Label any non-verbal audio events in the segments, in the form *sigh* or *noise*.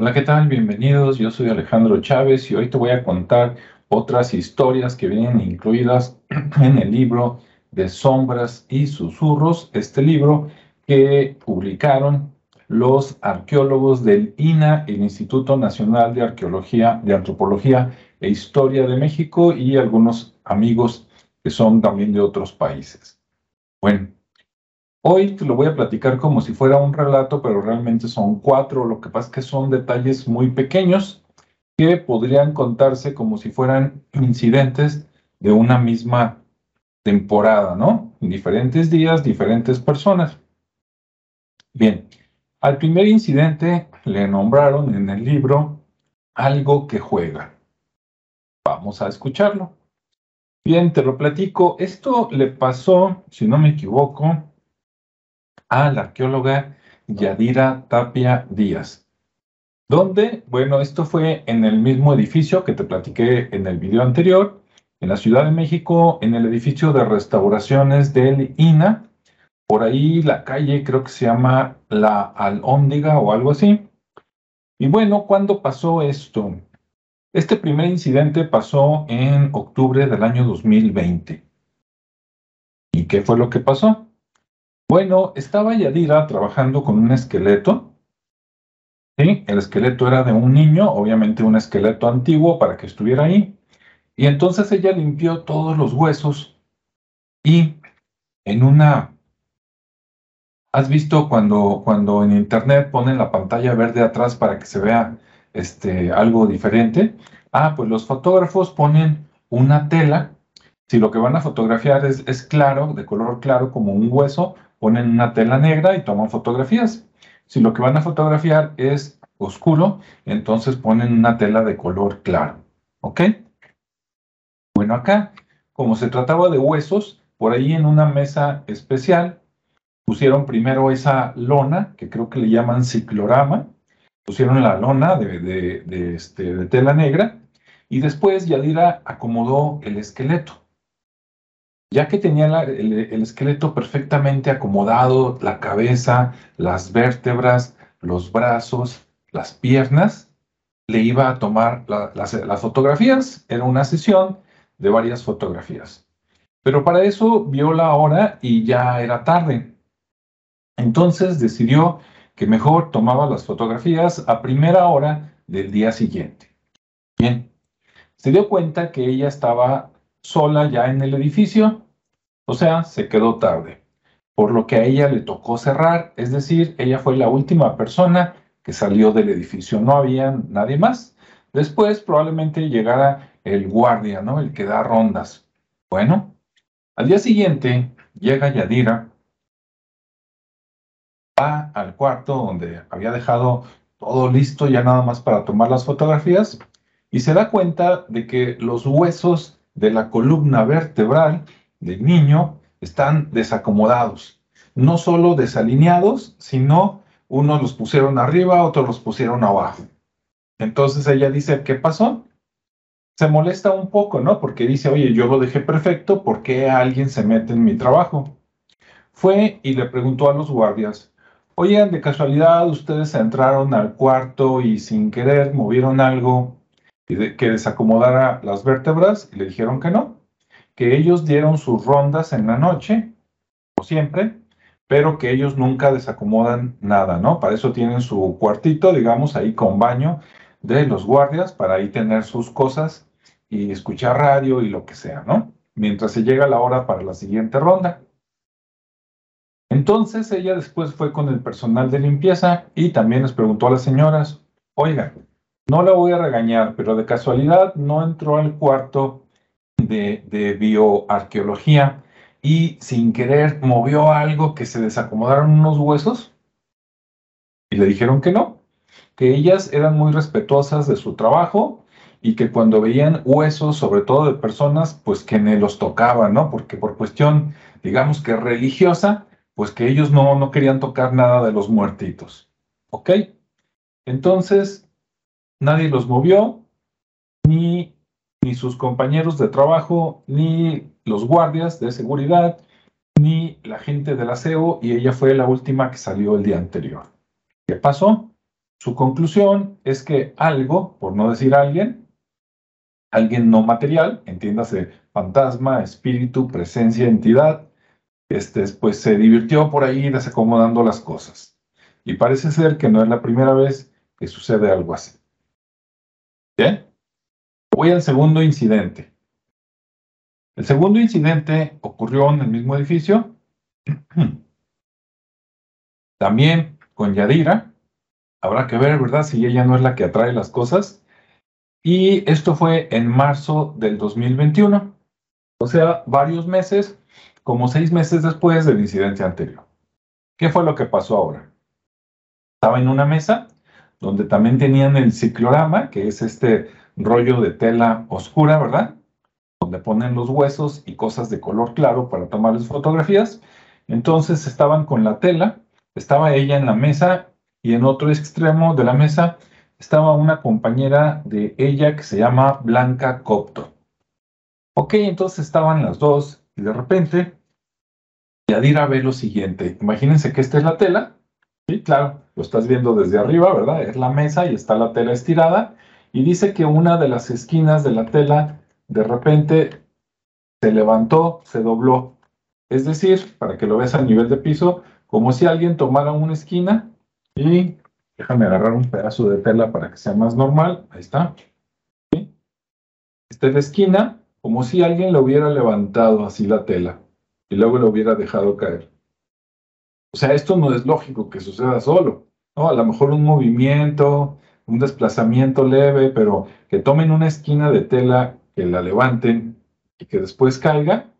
Hola, ¿qué tal? Bienvenidos. Yo soy Alejandro Chávez y hoy te voy a contar otras historias que vienen incluidas *clears throat* en el libro de Sombras y Susurros, este libro que publicaron los arqueólogos del INA, el Instituto Nacional de Arqueología, de Antropología e Historia de México y algunos amigos que son también de otros países. Bueno, Hoy te lo voy a platicar como si fuera un relato, pero realmente son cuatro. Lo que pasa es que son detalles muy pequeños que podrían contarse como si fueran incidentes de una misma temporada, ¿no? En diferentes días, diferentes personas. Bien, al primer incidente le nombraron en el libro algo que juega. Vamos a escucharlo. Bien, te lo platico. Esto le pasó, si no me equivoco, a la arqueóloga Yadira Tapia Díaz. ¿Dónde? Bueno, esto fue en el mismo edificio que te platiqué en el video anterior, en la Ciudad de México, en el edificio de restauraciones del INA. Por ahí la calle creo que se llama La Alhóndiga o algo así. Y bueno, ¿cuándo pasó esto? Este primer incidente pasó en octubre del año 2020. ¿Y qué fue lo que pasó? Bueno, estaba Yadira trabajando con un esqueleto. ¿sí? El esqueleto era de un niño, obviamente un esqueleto antiguo para que estuviera ahí. Y entonces ella limpió todos los huesos y en una... ¿Has visto cuando, cuando en internet ponen la pantalla verde atrás para que se vea este, algo diferente? Ah, pues los fotógrafos ponen una tela. Si lo que van a fotografiar es, es claro, de color claro como un hueso, ponen una tela negra y toman fotografías. Si lo que van a fotografiar es oscuro, entonces ponen una tela de color claro. ¿Ok? Bueno, acá, como se trataba de huesos, por ahí en una mesa especial pusieron primero esa lona, que creo que le llaman ciclorama, pusieron la lona de, este, de tela negra, y después Yadira acomodó el esqueleto. Ya que tenía el, esqueleto perfectamente acomodado, la cabeza, las vértebras, los brazos, las piernas, le iba a tomar las, las fotografías. Era una sesión de varias fotografías. Pero para eso vio la hora y ya era tarde. Entonces decidió que mejor tomaba las fotografías a primera hora del día siguiente. Bien, se dio cuenta que ella estaba sola ya en el edificio, o sea, se quedó tarde, por lo que a ella le tocó cerrar, es decir, ella fue la última persona que salió del edificio, no había nadie más. Después probablemente llegara el guardia, ¿no? El que da rondas. Bueno, al día siguiente llega Yadira, va al cuarto donde había dejado todo listo ya nada más para tomar las fotografías y se da cuenta de que los huesos de la columna vertebral del niño están desacomodados, no solo desalineados, sino unos los pusieron arriba, otros los pusieron abajo. Entonces ella dice, ¿qué pasó? Se molesta un poco, ¿no? Porque dice, oye, yo lo dejé perfecto, ¿por qué alguien se mete en mi trabajo? Fue y le preguntó a los guardias, oigan, de casualidad ustedes entraron al cuarto y sin querer movieron algo que desacomodara las vértebras y le dijeron que no, que ellos dieron sus rondas en la noche, como siempre, pero que ellos nunca desacomodan nada, ¿no? Para eso tienen su cuartito, digamos, ahí con baño de los guardias, para ahí tener sus cosas y escuchar radio y lo que sea, ¿no? Mientras se llega la hora para la siguiente ronda. Entonces ella después fue con el personal de limpieza y también les preguntó a las señoras, oiga, no la voy a regañar, pero de casualidad no entró al cuarto de, bioarqueología y sin querer movió algo que se desacomodaron unos huesos y le dijeron que no, que ellas eran muy respetuosas de su trabajo y que cuando veían huesos, sobre todo de personas, pues que ni los tocaban, ¿no? Porque por cuestión, digamos que religiosa, pues que ellos no, no querían tocar nada de los muertitos. ¿Ok? Entonces, nadie los movió, ni, ni sus compañeros de trabajo, ni los guardias de seguridad, ni la gente del aseo, y ella fue la última que salió el día anterior. ¿Qué pasó? Su conclusión es que algo, por no decir alguien, alguien no material, entiéndase fantasma, espíritu, presencia, entidad, este, pues se divirtió por ahí desacomodando las cosas. Y parece ser que no es la primera vez que sucede algo así. Voy al segundo incidente. El segundo incidente ocurrió en el mismo edificio, *clears throat* también con Yadira. Habrá que ver, ¿verdad? Si ella no es la que atrae las cosas. Y esto fue en marzo del 2021. O sea, varios meses, como seis meses después del incidente anterior. ¿Qué fue lo que pasó ahora? Estaba en una mesa donde también tenían el ciclorama, que es este rollo de tela oscura, ¿verdad? Donde ponen los huesos y cosas de color claro para tomarles fotografías. Entonces estaban con la tela, estaba ella en la mesa y en otro extremo de la mesa estaba una compañera de ella que se llama Blanca Copto. Ok, entonces estaban las dos y de repente Yadira ve lo siguiente. Imagínense que esta es la tela. Sí, claro, lo estás viendo desde arriba, ¿verdad? Es la mesa y está la tela estirada. Y dice que una de las esquinas de la tela de repente se levantó, se dobló. Es decir, para que lo veas a nivel de piso, como si alguien tomara una esquina y déjame agarrar un pedazo de tela para que sea más normal. Ahí está. Esta es la esquina como si alguien lo hubiera levantado así la tela y luego lo hubiera dejado caer. O sea, esto no es lógico que suceda solo, ¿no? A lo mejor un movimiento, un desplazamiento leve, pero que tomen una esquina de tela, que la levanten y que después caiga,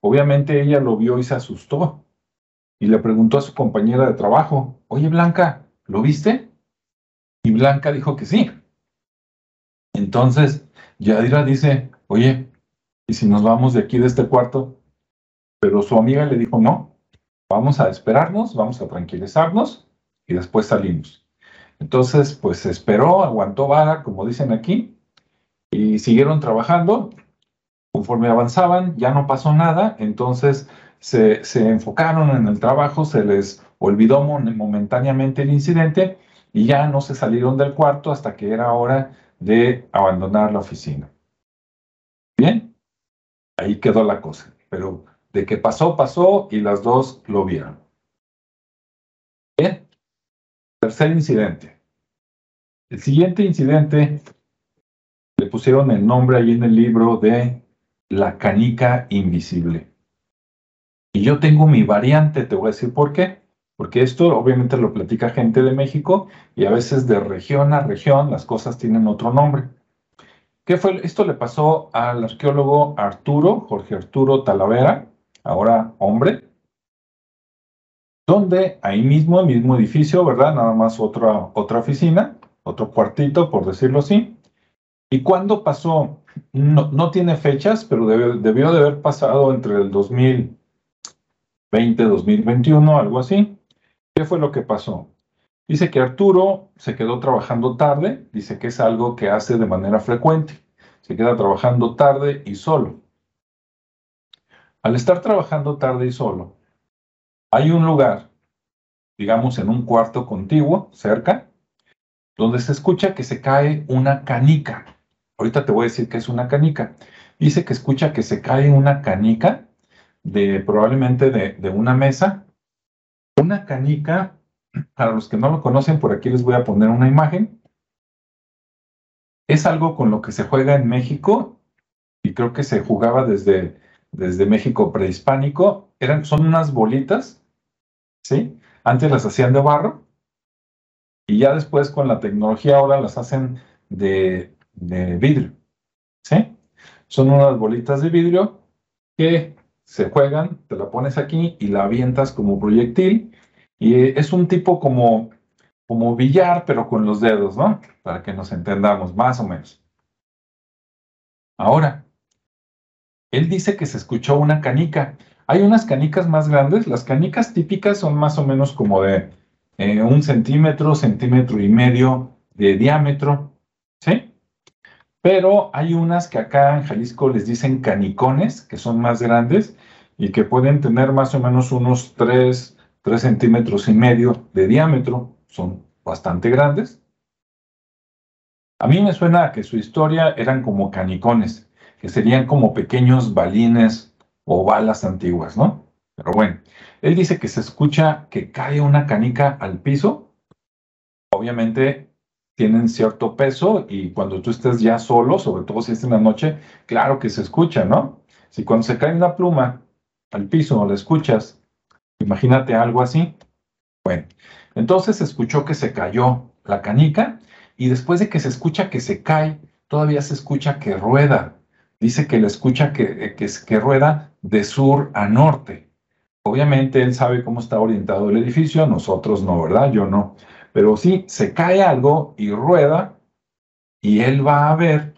obviamente ella lo vio y se asustó. Y le preguntó a su compañera de trabajo, oye Blanca, ¿lo viste? Y Blanca dijo que sí. Entonces, Yadira dice, oye, ¿y si nos vamos de aquí de este cuarto? Pero su amiga le dijo, no, vamos a esperarnos, vamos a tranquilizarnos y después salimos. Entonces, pues esperó, aguantó vara, como dicen aquí, y siguieron trabajando. Conforme avanzaban, ya no pasó nada, entonces se, se enfocaron en el trabajo, se les olvidó momentáneamente el incidente y ya no se salieron del cuarto hasta que era hora de abandonar la oficina. Bien, ahí quedó la cosa. Pero de que pasó, pasó y las dos lo vieron. Bien. Tercer incidente. El siguiente incidente le pusieron el nombre ahí en el libro de La canica invisible. Y yo tengo mi variante, te voy a decir por qué. Porque esto obviamente lo platica gente de México y a veces de región a región las cosas tienen otro nombre. ¿Qué fue? Esto le pasó al arqueólogo Arturo, Jorge Arturo Talavera, ahora hombre, donde ahí mismo, mismo edificio, ¿verdad? Nada más otra, otra oficina, otro cuartito, por decirlo así. ¿Y cuándo pasó? No, no tiene fechas, pero debió, de haber pasado entre el 2020, 2021, algo así. ¿Qué fue lo que pasó? Dice que Arturo se quedó trabajando tarde, dice que es algo que hace de manera frecuente. Se queda trabajando tarde y solo. Al estar trabajando tarde y solo, hay un lugar, digamos en un cuarto contiguo, cerca, donde se escucha que se cae una canica. Ahorita te voy a decir que es una canica. Dice que escucha que se cae una canica de probablemente de, de una mesa. Una canica, para los que no lo conocen, por aquí les voy a poner una imagen. Es algo con lo que se juega en México y creo que se jugaba desde desde México prehispánico, eran, son unas bolitas, ¿sí? Antes las hacían de barro y ya después con la tecnología ahora las hacen de, de vidrio, ¿sí? Son unas bolitas de vidrio que se juegan, te la pones aquí y la avientas como proyectil y es un tipo como, como billar, pero con los dedos, ¿no? Para que nos entendamos, más o menos. Ahora, él dice que se escuchó una canica. Hay unas canicas más grandes. Las canicas típicas son más o menos como de eh, un centímetro, centímetro y medio de diámetro, ¿sí? Pero hay unas que acá en Jalisco les dicen canicones, que son más grandes y que pueden tener más o menos unos 3, 3 centímetros y medio de diámetro. Son bastante grandes, A mí me suena que su historia eran como canicones, que serían como pequeños balines o balas antiguas, ¿no? Pero bueno, él dice que se escucha que cae una canica al piso. Obviamente tienen cierto peso y cuando tú estés ya solo, sobre todo si es en la noche, claro que se escucha, ¿no? Si cuando se cae una pluma al piso o la escuchas, imagínate algo así. Bueno, entonces se escuchó que se cayó la canica y después de que se escucha que se cae, todavía se escucha que rueda. Dice que le escucha que, que, que rueda de sur a norte. Obviamente él sabe cómo está orientado el edificio, nosotros no, ¿verdad? Yo no. Pero sí, se cae algo y rueda y él va a ver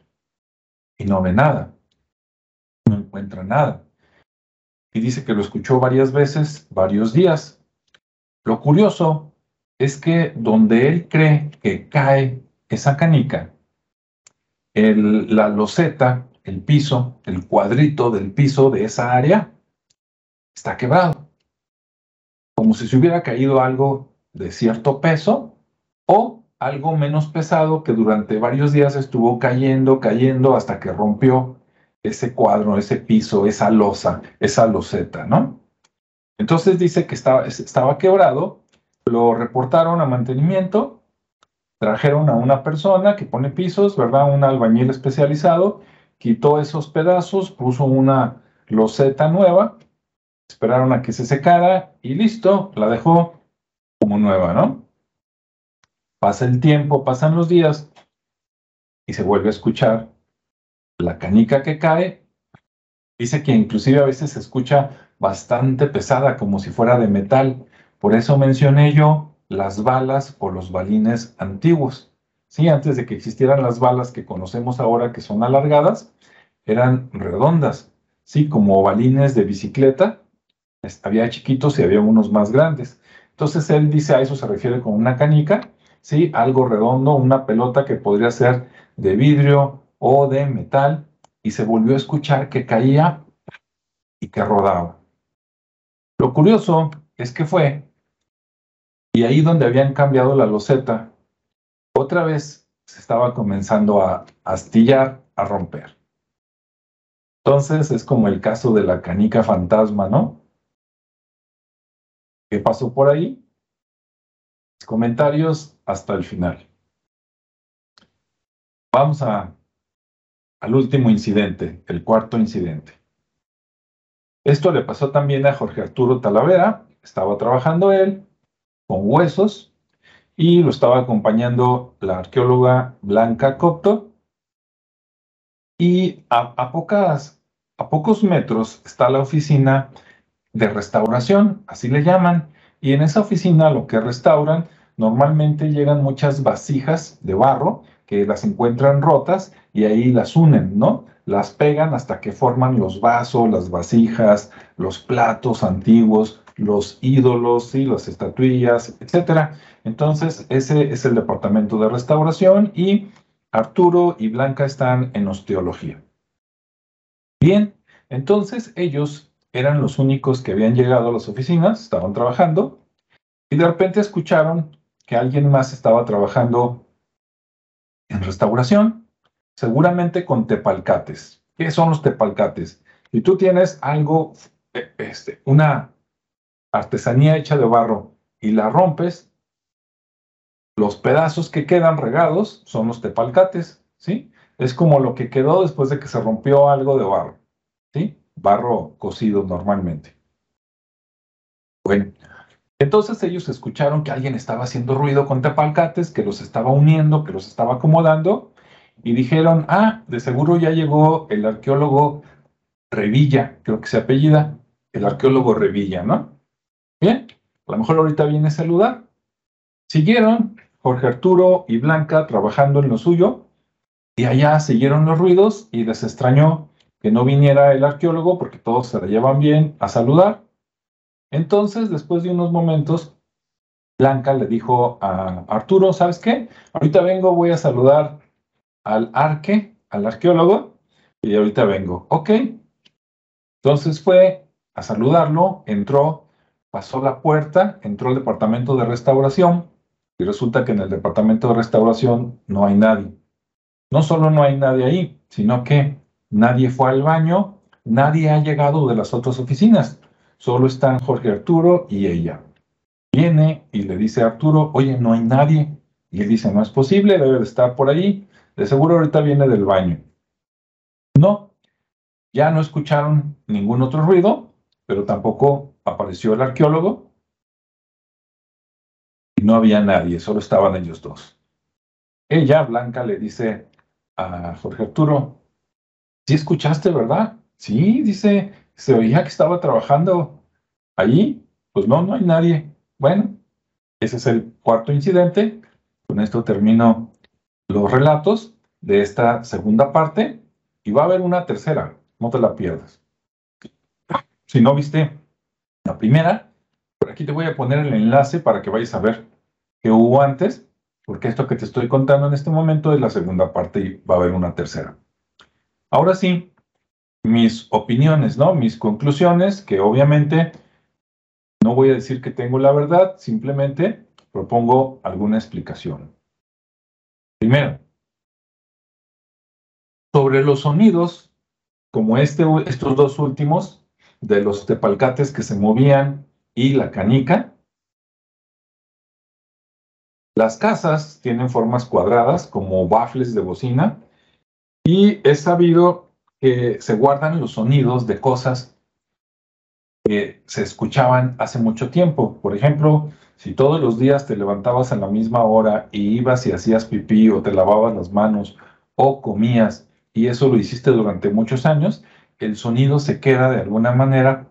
y no ve nada. No encuentra nada. Y dice que lo escuchó varias veces, varios días. Lo curioso es que donde él cree que cae esa canica, el, la loseta, el piso, el cuadrito del piso de esa área, está quebrado. Como si se hubiera caído algo de cierto peso o algo menos pesado que durante varios días estuvo cayendo, cayendo hasta que rompió ese cuadro, ese piso, esa losa, esa loseta, ¿no? Entonces dice que estaba, estaba quebrado, lo reportaron a mantenimiento, trajeron a una persona que pone pisos, ¿verdad? Un albañil especializado, quitó esos pedazos, puso una loseta nueva, esperaron a que se secara y listo, la dejó como nueva, ¿no? Pasa el tiempo, pasan los días y se vuelve a escuchar la canica que cae. Dice que inclusive a veces se escucha bastante pesada, como si fuera de metal. Por eso mencioné yo las balas o los balines antiguos. Sí, antes de que existieran las balas que conocemos ahora, que son alargadas, eran redondas, sí, como balines de bicicleta. Había chiquitos y había unos más grandes. Entonces él dice a eso se refiere con una canica, sí, algo redondo, una pelota que podría ser de vidrio o de metal, y se volvió a escuchar que caía y que rodaba. Lo curioso es que fue, y ahí donde habían cambiado la loseta, otra vez se estaba comenzando a astillar, a romper. Entonces es como el caso de la canica fantasma, ¿no? ¿Qué pasó por ahí? Comentarios hasta el final. Vamos a, al último incidente, el cuarto incidente. Esto le pasó también a Jorge Arturo Talavera. Estaba trabajando él con huesos y lo estaba acompañando la arqueóloga Blanca Copto. Y a, pocos metros está la oficina de restauración, así le llaman. Y en esa oficina lo que restauran, normalmente llegan muchas vasijas de barro que las encuentran rotas y ahí las unen, ¿no? Las pegan hasta que forman los vasos, las vasijas, los platos antiguos, los ídolos y las estatuillas, etc. Entonces, ese es el departamento de restauración y Arturo y Blanca están en osteología. Bien, entonces ellos eran los únicos que habían llegado a las oficinas, estaban trabajando y de repente escucharon que alguien más estaba trabajando en restauración, seguramente con tepalcates. ¿Qué son los tepalcates? Si tú tienes algo, eh, este, una artesanía hecha de barro y la rompes, los pedazos que quedan regados son los tepalcates, ¿sí? Es como lo que quedó después de que se rompió algo de barro, ¿sí? Barro cocido normalmente. Bueno, entonces ellos escucharon que alguien estaba haciendo ruido con tepalcates, que los estaba uniendo, que los estaba acomodando, y dijeron, ah, de seguro ya llegó el arqueólogo Revilla, creo que se apellida, el arqueólogo Revilla, ¿no? Bien, a lo mejor ahorita viene a saludar. Siguieron Jorge Arturo y Blanca trabajando en lo suyo, y allá siguieron los ruidos y les extrañó que no viniera el arqueólogo porque todos se la llevan bien a saludar. Entonces, después de unos momentos, Blanca le dijo a Arturo, ¿sabes qué? Ahorita vengo, voy a saludar al arque, al arqueólogo, y ahorita vengo. Ok. Entonces fue a saludarlo, entró, pasó la puerta, entró al departamento de restauración, y resulta que en el departamento de restauración no hay nadie. no solo no hay nadie ahí, sino que nadie fue al baño, nadie ha llegado de las otras oficinas, solo están Jorge Arturo y ella. Viene y le dice a Arturo, oye, no hay nadie. Y él dice, no es posible, debe de estar por ahí, de seguro ahorita viene del baño. No, ya no escucharon ningún otro ruido, pero tampoco apareció el arqueólogo. Y no había nadie, solo estaban ellos dos. Ella, Blanca, le dice a Jorge Arturo, ¿sí escuchaste, verdad? Sí, dice, se oía que estaba trabajando allí. Pues no, no hay nadie. Bueno, ese es el cuarto incidente. Con esto termino los relatos de esta segunda parte y va a haber una tercera, no te la pierdas. Si no viste la primera, por aquí te voy a poner el enlace para que vayas a ver qué hubo antes porque esto que te estoy contando en este momento es la segunda parte y va a haber una tercera. Ahora sí, mis opiniones, ¿no? Mis conclusiones, que obviamente no voy a decir que tengo la verdad, simplemente propongo alguna explicación. Primero, sobre los sonidos, como este, estos dos últimos, de los tepalcates que se movían y la canica, las casas tienen formas cuadradas como baffles de bocina y es sabido que se guardan los sonidos de cosas que se escuchaban hace mucho tiempo. Por ejemplo, si todos los días te levantabas a la misma hora y ibas y hacías pipí o te lavabas las manos o comías y eso lo hiciste durante muchos años, el sonido se queda de alguna manera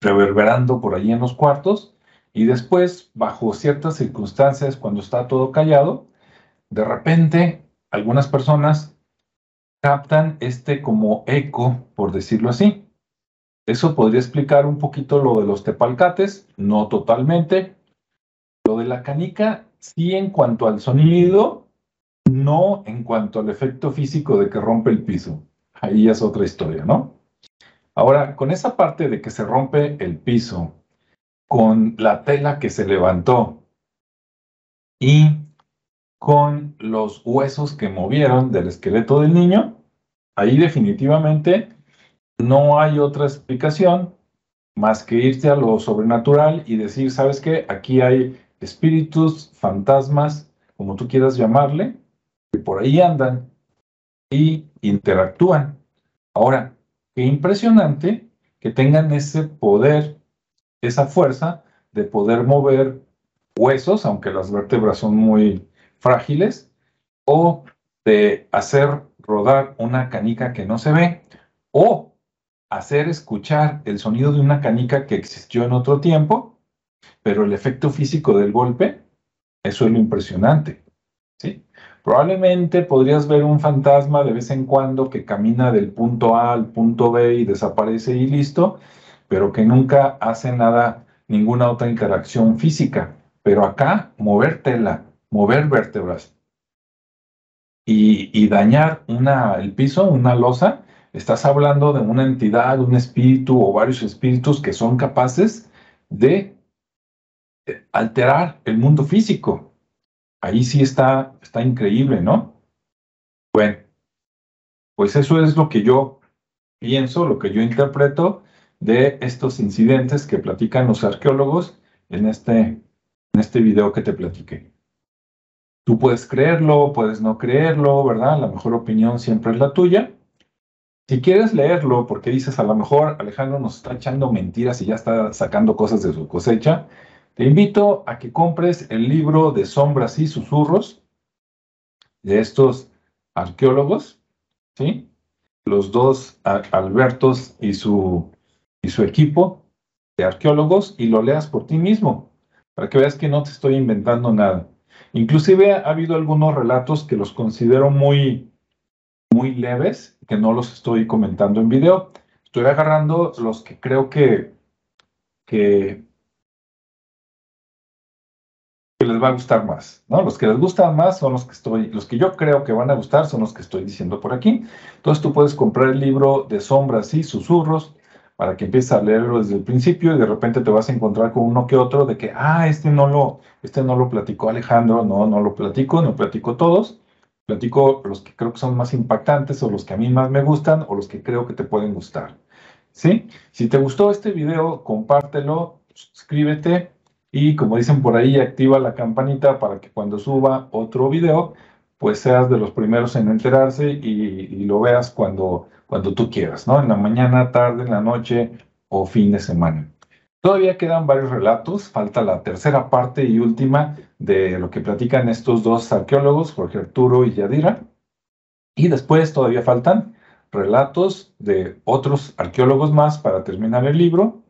reverberando por allí en los cuartos y después, bajo ciertas circunstancias, cuando está todo callado, de repente algunas personas captan este como eco, por decirlo así. Eso podría explicar un poquito lo de los tepalcates, no totalmente. Lo de la canica, sí en cuanto al sonido, no en cuanto al efecto físico de que rompe el piso. Ahí es otra historia, ¿no? Ahora, con esa parte de que se rompe el piso con la tela que se levantó y con los huesos que movieron del esqueleto del niño, ahí definitivamente no hay otra explicación más que irte a lo sobrenatural y decir, ¿sabes qué? Aquí hay espíritus, fantasmas, como tú quieras llamarle, que por ahí andan y interactúan. Ahora, qué impresionante que tengan ese poder esa fuerza de poder mover huesos, aunque las vértebras son muy frágiles, o de hacer rodar una canica que no se ve, o hacer escuchar el sonido de una canica que existió en otro tiempo, pero el efecto físico del golpe, eso es lo impresionante. ¿sí? Probablemente podrías ver un fantasma de vez en cuando que camina del punto A al punto B y desaparece y listo, pero que nunca hace nada, ninguna otra interacción física. Pero acá, mover tela, mover vértebras y, dañar el piso, una losa, estás hablando de una entidad, un espíritu o varios espíritus que son capaces de eh, alterar el mundo físico. Ahí sí está, está increíble, ¿no? Bueno, pues eso es lo que yo pienso, lo que yo interpreto de estos incidentes que platican los arqueólogos en este, en este video que te platiqué. Tú puedes creerlo, puedes no creerlo, ¿verdad? La mejor opinión siempre es la tuya. Si quieres leerlo, porque dices a lo mejor Alejandro nos está echando mentiras y ya está sacando cosas de su cosecha, te invito a que compres el libro de sombras y susurros de estos arqueólogos, ¿sí? Los dos Albertos y su y su equipo de arqueólogos y lo leas por ti mismo, para que veas que no te estoy inventando nada. Inclusive ha habido algunos relatos que los considero muy, muy leves, que no los estoy comentando en video. Estoy agarrando los que creo que, que, que les va a gustar más, ¿no? Los que les gustan más son los que estoy, los que yo creo que van a gustar son los que estoy diciendo por aquí. Entonces tú puedes comprar el libro de sombras y susurros para que empieces a leerlo desde el principio y de repente te vas a encontrar con uno que otro de que, ah, este no lo, este no lo platicó Alejandro, no, no lo platico, no platico todos, platico los que creo que son más impactantes o los que a mí más me gustan o los que creo que te pueden gustar. ¿Sí? Si te gustó este video, compártelo, suscríbete y como dicen por ahí, activa la campanita para que cuando suba otro video, pues seas de los primeros en enterarse y, lo veas cuando, cuando tú quieras, ¿no? En la mañana, tarde, en la noche o fin de semana. Todavía quedan varios relatos, falta la tercera parte y última de lo que platican estos dos arqueólogos, Jorge Arturo y Yadira. Y después todavía faltan relatos de otros arqueólogos más para terminar el libro.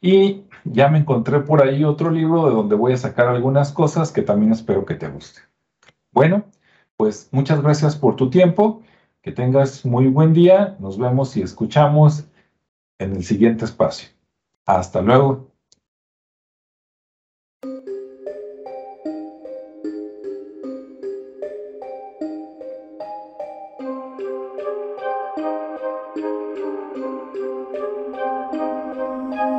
Y ya me encontré por ahí otro libro de donde voy a sacar algunas cosas que también espero que te guste. Bueno, pues muchas gracias por tu tiempo, que tengas muy buen día, nos vemos y escuchamos en el siguiente espacio. Hasta luego.